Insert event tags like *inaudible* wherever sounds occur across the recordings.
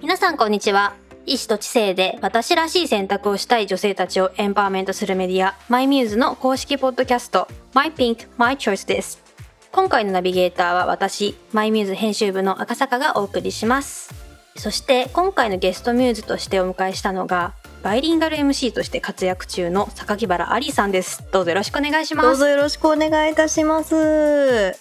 皆さんこんにちは。意志と知性で私らしい選択をしたい女性たちをエンパワーメントするメディア MyMuse の公式ポッドキャスト MyPink My Choice です。今回のナビゲーターは私 MyMuse 編集部の赤坂がお送りします。そして今回のゲストミューズとしてお迎えしたのがバイリンガル MC として活躍中の榊原ありさんです。どうぞよろしくお願いします。どうぞよろしくお願いいたします。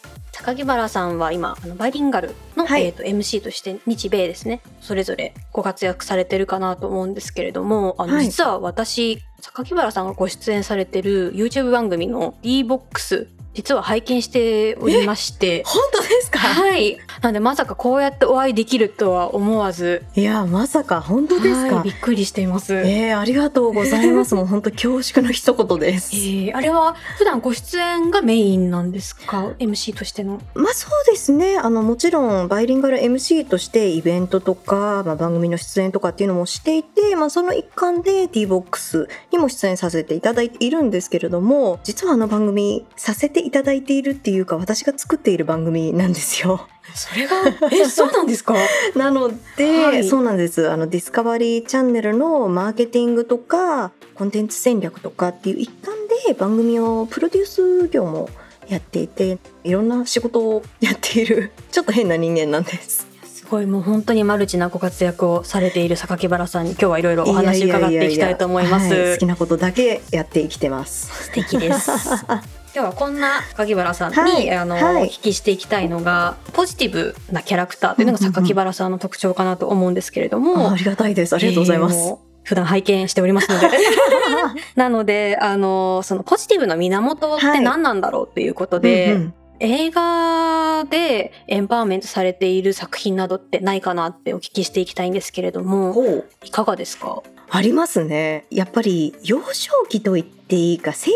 榊原さんは今あのバイリンガルの、はい。えー、と MC として日米ですね。それぞれご活躍されてるかなと思うんですけれどもあの、はい。実は私榊原さんがご出演されてる YouTube 番組の D-BOX 実は拝見しておりまして本当ですか？はいなんでまさかこうやってお会いできるとは思わずいや、まさか本当ですか？はいび。っくりしています。えー、ありがとうございます。もう本当恐縮の一言です。えーあれは普段ご出演がメインなんですか？MC としての。まあそうですね。あの、もちろんバイリンガル MC としてイベントとか、まあ、番組の出演とかっていうのもしていて、まあその一環で D-BOX にも出演させていただいているんですけれども、実はあの番組させていただいているっていうか、私が作っている番組なんですよ。それがえそうなんですか？*laughs* なので、はいそうなんです。あの、ディスカバリーチャンネルのマーケティングとか、コンテンツ戦略とかっていう一環で番組をプロデュース業もやっていて、いろんな仕事をやっている、*laughs* ちょっと変な人間なんです。すごいもう本当にマルチなご活躍をされている榊原さんに今日はいろいろお話伺っていきたいと思います。好きなことだけやって生きてます。素敵です。*laughs* 今日はこんな榊原さんに、はいあの、はいお聞きしていきたいのがポジティブなキャラクターというのが榊原さんの特徴かなと思うんですけれども、あありがたいです。ありがとうございます。えー普段拝見しておりますので。*laughs* なので、あの、そのポジティブの源って何なんだろうということで、うんうん映画でエンパワーメントされている作品などってないかなってお聞きしていきたいんですけれども、いかがですか？ありますね。やっぱり幼少期と言っていいか青春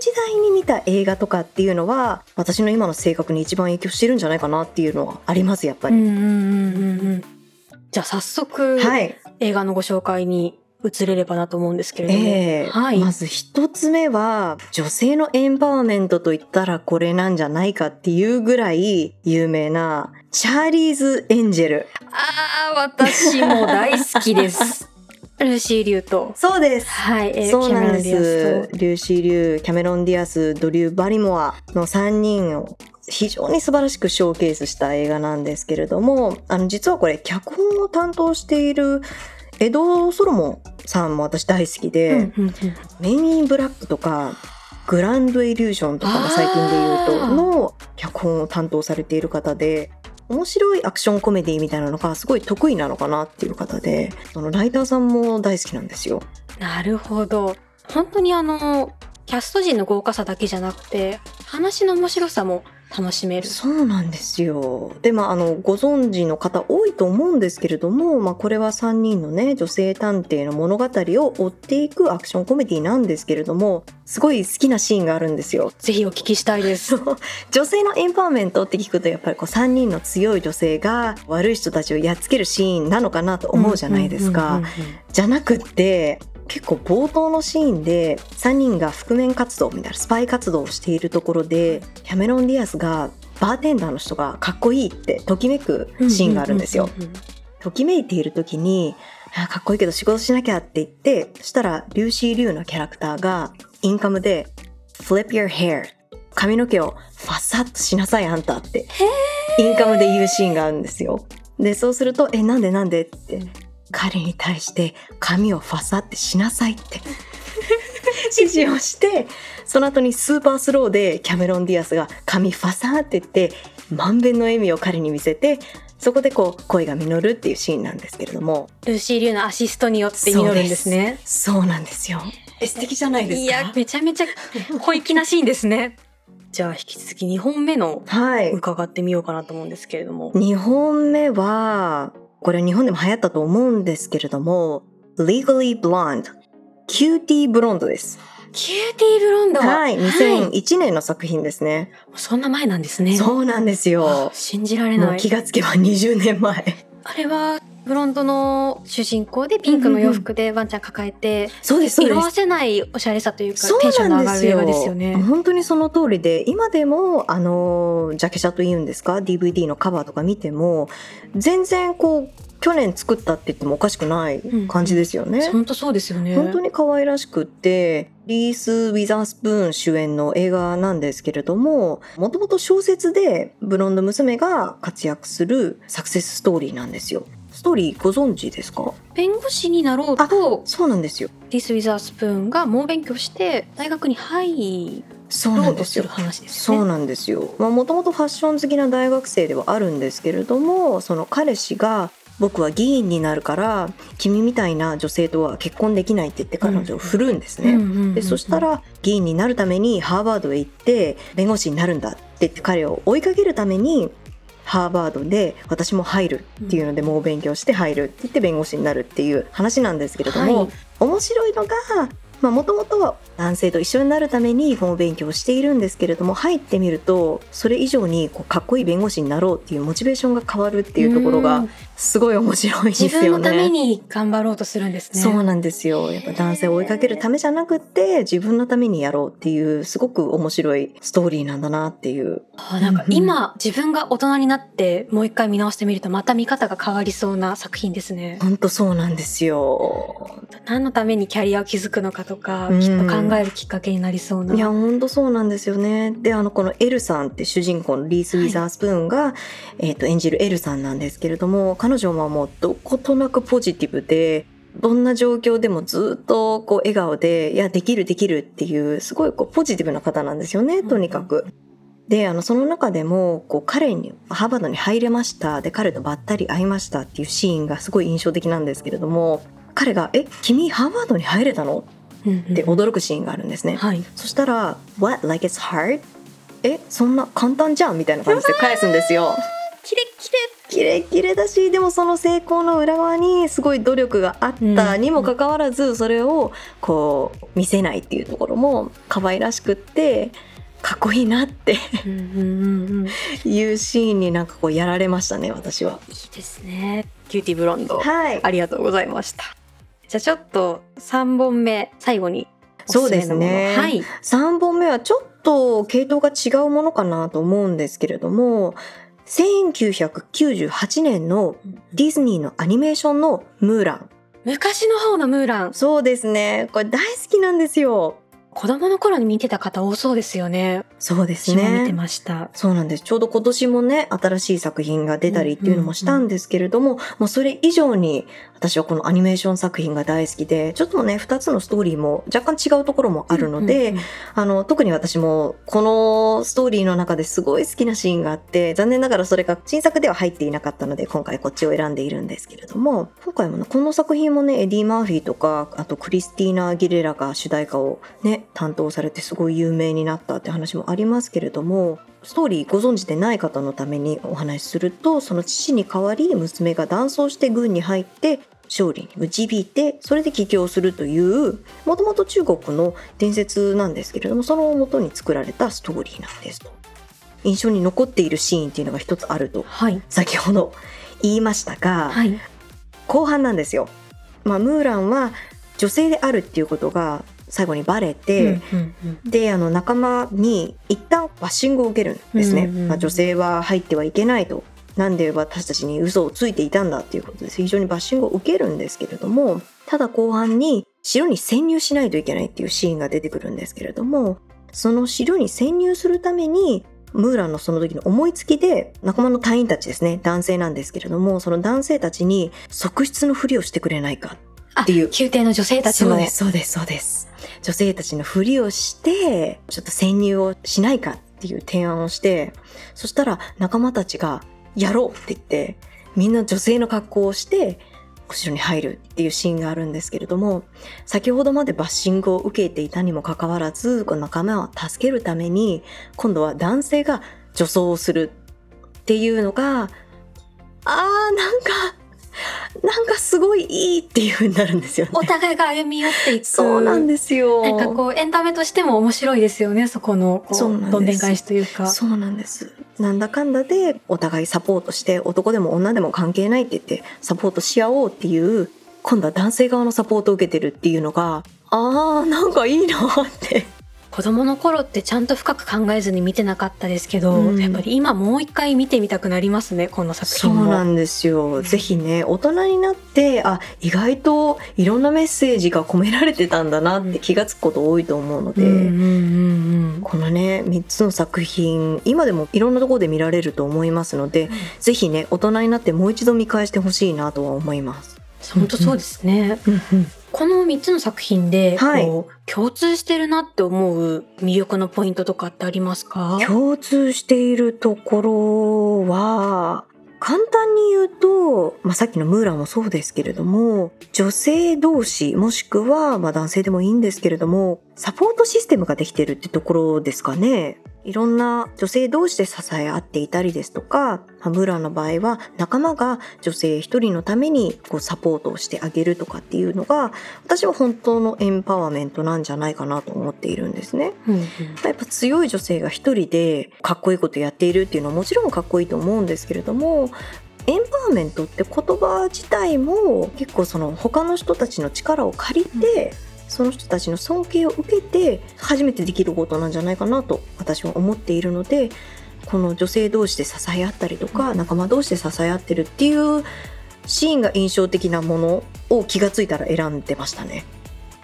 時代に見た映画とかっていうのは私の今の性格に一番影響してるんじゃないかなっていうのはありますやっぱり。うんうんうんうんうん。じゃあ早速、はい。映画のご紹介に移れればなと思うんですけれども。ええはい。まず一つ目は女性のエンパワーメントと言ったらこれなんじゃないかっていうぐらい有名なチャーリーズ・エンジェル。ああ、私も大好きです。*laughs* ルーシー・リュウと。そうです。はい、えーそうなんです。とリューシー・リュー、キャメロン・ディアス、ドリュー・バリモアの3人を非常に素晴らしくショーケースした映画なんですけれども、あの実はこれ脚本を担当しているエド・ソロモンさんも私大好きで、うんうんうんメイン・イン・ブラックとかグランド・イリュージョンとかが最近で言うとの脚本を担当されている方で面白いアクションコメディみたいなのがすごい得意なのかなっていう方でそのライターさんも大好きなんですよ。なるほど。本当にあの、キャスト陣の豪華さだけじゃなくて、話の面白さも楽しめる。そうなんですよ。で、まあ、あの、ご存知の方多いと思うんですけれども、まあ、これは3人のね、女性探偵の物語を追っていくアクションコメディなんですけれども、すごい好きなシーンがあるんですよ。ぜひお聞きしたいです。*laughs* 女性のエンパワーメントって聞くとやっぱりこう3人の強い女性が悪い人たちをやっつけるシーンなのかなと思うじゃないですか。じゃなくって結構冒頭のシーンで3人が覆面活動みたいなスパイ活動をしているところでキャメロン・ディアスがバーテンダーの人がかっこいいってときめくシーンがあるんですよ。ときめいている時にあかっこいいけど仕事しなきゃって言ってそしたらリューシー・リュウのキャラクターがインカムで「flip your hair」髪の毛をファサッとしなさいあんたってインカムで言うシーンがあるんですよ。でそうすると「えなんでなんで?」って彼に対して髪をファサってしなさいって *laughs* 指示をしてその後にスーパースローでキャメロン・ディアスが髪ファサって言って満遍の笑みを彼に見せてそこでこう恋が実るっていうシーンなんですけれどもルーシー・リュウのアシストによって実るんですね。そうなんですよえ素敵じゃないですか？いや、めちゃめちゃ小粋なシーンですね。*laughs* じゃあ引き続き2本目のはい伺ってみようかなと思うんですけれども。2本目はこれ日本でも流行ったと思うんですけれども Legally Blonde キューティーブロンドですキューティーブロンド。はい2001年の作品ですね、そんな前なんですね。そうなんですよ信じられもない。う気がつけば20年前あれはブロンドの主人公でピンクの洋服でワンちゃん抱えて、そうです色あせないおしゃれさというかそうテンションの上がる映画ですよね。本当にその通りで今でもあのジャケ写というんですか？DVD のカバーとか見ても全然こう去年作ったって言ってもおかしくない感じですよね。本当そうですよね。本当に可愛らしくって、リース・ウィザースプーン主演の映画なんですけれども、もともと小説でブロンド娘が活躍するサクセスストーリーなんですよ。ストーリーご存知ですか？弁護士になろうと、そうなんですよ。リス・ウィザースプーンが猛勉強して大学に入そうなんですよ。そうなんですよ。まあもともとファッション好きな大学生ではあるんですけれども、その彼氏が僕は議員になるから君みたいな女性とは結婚できないって言って彼女を振るんですね。でそしたら議員になるためにハーバードへ行って弁護士になるんだって言って彼を追いかけるためにハーバードで私も入るっていうので猛勉強して入るって言って弁護士になるっていう話なんですけれども、はい。面白いのがもともとは男性と一緒になるために猛勉強しているんですけれども入ってみるとそれ以上にこうかっこいい弁護士になろうっていうモチベーションが変わるっていうところがうんすごい面白いです自よね。分のために頑張ろうとするんですね。そうなんですよ。やっぱ男性を追いかけるためじゃなくって、自分のためにやろうっていう、すごく面白いストーリーなんだなっていう。あなんか今自分が大人になってもう一回見直してみるとまた見方が変わりそうな作品ですね。ほんとそうなんですよ。何のためにキャリアを築くのかとか、うんきっと考えるきっかけになりそうな。いや、ほんとそうなんですよね。で、あの、このエルさんって主人公のリース・ウィザースプーンが、えっ、と、演じるエルさんなんですけれども、彼女はもうどことなくポジティブで、どんな状況でもずっとこう笑顔で、いや、できるできるっていう、すごいこうポジティブな方なんですよね、とにかく。で、あの、その中でも、こう、彼に、ハーバードに入れました。で、彼とばったり会いましたっていうシーンがすごい印象的なんですけれども、彼が、え、君ハーバードに入れたの？って驚くシーンがあるんですね。はい。そしたら、What? Like it's hard? え、そんな簡単じゃんみたいな感じで返すんですよ。キレッキレキレッキレだし、でもその成功の裏側にすごい努力があったにもかかわらず、それをこう見せないっていうところも可愛らしくって、かっこいいなって。いいうシーンになんかこうやられましたね、私は。いですね。キューティーブロンド。はい。ありがとうございました。じゃあちょっと3本目、最後に。そうですねはい。3本目はちょっと系統が違うものかなと思うんですけれども、1998年のディズニーのアニメーションのムーラン。昔の方のムーラン。そうですね。これ大好きなんですよ。子供の頃に見てた方多そうですよね。そうです私も見てね。ました。そうなんです。ちょうど今年もね、新しい作品が出たりっていうのもしたんですけれども、もうそれ以上に私はこのアニメーション作品が大好きで、ちょっとね、二つのストーリーも若干違うところもあるので、うんうんうんあの、特に私もこのストーリーの中ですごい好きなシーンがあって、残念ながらそれが新作では入っていなかったので、今回こっちを選んでいるんですけれども、今回もね、この作品もね、エディ・マーフィーとか、あとクリスティーナ・ギレラが主題歌をね、担当されてすごい有名になったって話もありますけれども、ストーリーご存知でない方のためにお話しすると、その父に代わり娘が男装して軍に入って、勝利に導いて、それで帰郷するという、もともと中国の伝説なんですけれども、その元に作られたストーリーなんですと。印象に残っているシーンっていうのが一つあると、はい。先ほど言いましたが、はい。後半なんですよ。まあ、ムーランは女性であるっていうことが最後にバレて、うんうんうんで、あの、仲間に一旦バッシングを受けるんですね。うんうんうんまあ、女性は入ってはいけないと。なんで私たちに嘘をついていたんだっていうことです。非常にバッシングを受けるんですけれども、ただ後半に城に潜入しないといけないっていうシーンが出てくるんですけれども、その城に潜入するために、ムーランのその時の思いつきで、仲間の隊員たちですね、男性なんですけれども、その男性たちに側室のふりをしてくれないかあっていう宮廷の女性たちのそうです、そうです、そうです。女性たちのふりをして、ちょっと潜入をしないかっていう提案をして、そしたら仲間たちが、やろうって言って、みんな女性の格好をして、お城に入るっていうシーンがあるんですけれども、先ほどまでバッシングを受けていたにもかかわらず、この仲間を助けるために、今度は男性が女装をするっていうのが、あー、なんか、なんかすごいいいっていう風になるんですよね。お互いが歩み寄っていく。そうなんですよ。なんかこうエンタメとしても面白いですよね。そこのこそうどんでん返しというか。そうなんです。なんだかんだでお互いサポートして男でも女でも関係ないって言ってサポートし合おうっていう今度は男性側のサポートを受けてるっていうのがあーなんかいいなって。子供の頃ってちゃんと深く考えずに見てなかったですけど、うん、やっぱり今もう一回見てみたくなりますねこの作品そうなんですよ。ぜひね大人になってあ意外といろんなメッセージが込められてたんだなって気がつくこと多いと思うので、このね3つの作品今でもいろんなところで見られると思いますので、うん、ぜひね大人になってもう一度見返してほしいなとは思います。本当そうですね。この3つの作品で、はい、共通してるなって思う魅力のポイントとかってありますか？共通しているところは、簡単に言うと、まあ、さっきのムーランもそうですけれども、女性同士、もしくは、まあ、男性でもいいんですけれども、サポートシステムができてるってところですかね。いろんな女性同士で支え合っていたりですとか、ムーランの場合は仲間が女性一人のためにこうサポートをしてあげるとかっていうのが、私は本当のエンパワーメントなんじゃないかなと思っているんですね。うんうん、やっぱ強い女性が一人でかっこいいことやっているっていうのはもちろんかっこいいと思うんですけれども、エンパワーメントって言葉自体も結構その他の人たちの力を借りて、うんその人たちの尊敬を受けて初めてできることなんじゃないかなと私は思っているのでこの女性同士で支え合ったりとか仲間同士で支え合ってるっていうシーンが印象的なものを気がついたら選んでましたね。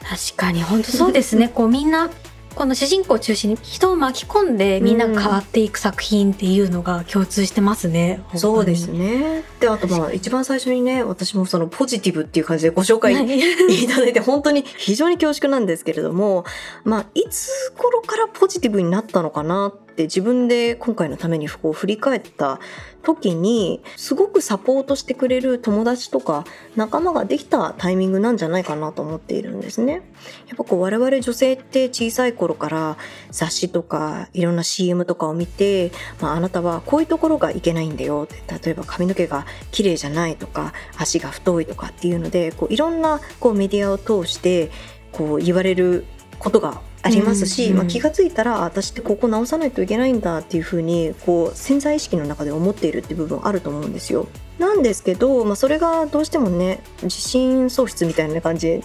確かに本当そうですねこうみんなこの主人公を中心に人を巻き込んでみんなが変わっていく作品っていうのが共通してますね。うん、そうですね。で、あとまあ一番最初にね、私もそのポジティブっていう感じでご紹介いただいて本当に非常に恐縮なんですけれども、まあいつ頃からポジティブになったのかなって自分で今回のためにこう振り返った時にすごくサポートしてくれる友達とか仲間ができたタイミングなんじゃないかなと思っているんですね。やっぱこう我々女性って小さい頃から雑誌とかいろんな CM とかを見て、まあ、あなたはこういうところがいけないんだよって例えば髪の毛が綺麗じゃないとか足が太いとかっていうのでこういろんなこうメディアを通してこう言われることがありますし、うんうん、まあ、気が付いたら私ってここ直さないといけないんだっていうふうにこう潜在意識の中で思っているっていう部分あると思うんですよ。なんですけど、まあ、それがどうしてもね自信喪失みたいな感じで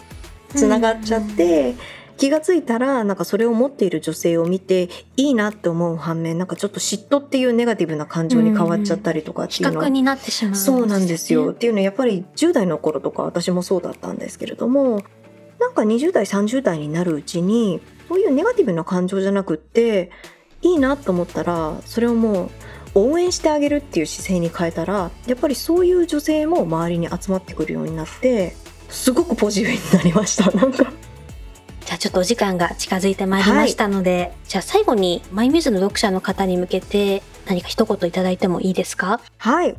つながっちゃって、うんうん、気が付いたらなんかそれを持っている女性を見ていいなって思う反面なんかちょっと嫉妬っていうネガティブな感情に変わっちゃったりとかっていうのは、うん、になってしまう、そうなんですよ。っていうのはやっぱり10代の頃とか私もそうだったんですけれどもなんか20代30代になるうちにそういうネガティブな感情じゃなくっていいなと思ったらそれをもう応援してあげるっていう姿勢に変えたらやっぱりそういう女性も周りに集まってくるようになってすごくポジティブになりました。なんか。じゃあちょっとお時間が近づいてまいりましたので、はい、じゃあ最後にマイミューズの読者の方に向けて何か一言いただいてもいいですか？はい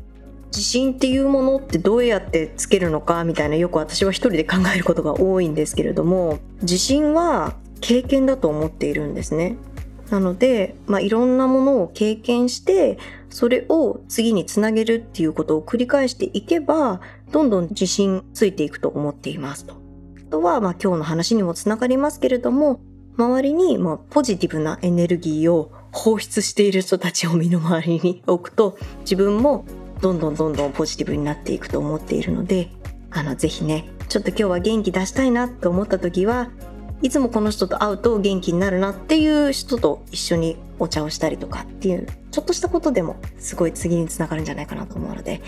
自信っていうものってどうやってつけるのかみたいなよく私は一人で考えることが多いんですけれども自信は経験だと思っているんですね。なので、まあ、いろんなものを経験して、それを次につなげるっていうことを繰り返していけば、どんどん自信ついていくと思っていますと。あとは、まあ、今日の話にもつながりますけれども、周りに、まあ、ポジティブなエネルギーを放出している人たちを身の回りに置くと、自分もどんどんどんどんポジティブになっていくと思っているので、あの、ぜひね、ちょっと今日は元気出したいなと思った時は、いつもこの人と会うと元気になるなっていう人と一緒にお茶をしたりとかっていうちょっとしたことでもすごい次につながるんじゃないかなと思うので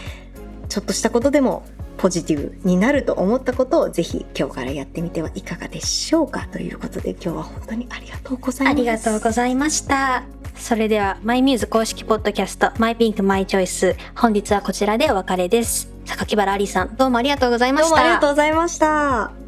ちょっとしたことでもポジティブになると思ったことをぜひ今日からやってみてはいかがでしょうかということで今日は本当にありがとうございます。ありがとうございました。それでは、マイミューズ公式ポッドキャスト、マイピンクマイチョイス。本日はこちらでお別れです。榊原ありさん、どうもありがとうございました。どうもありがとうございました。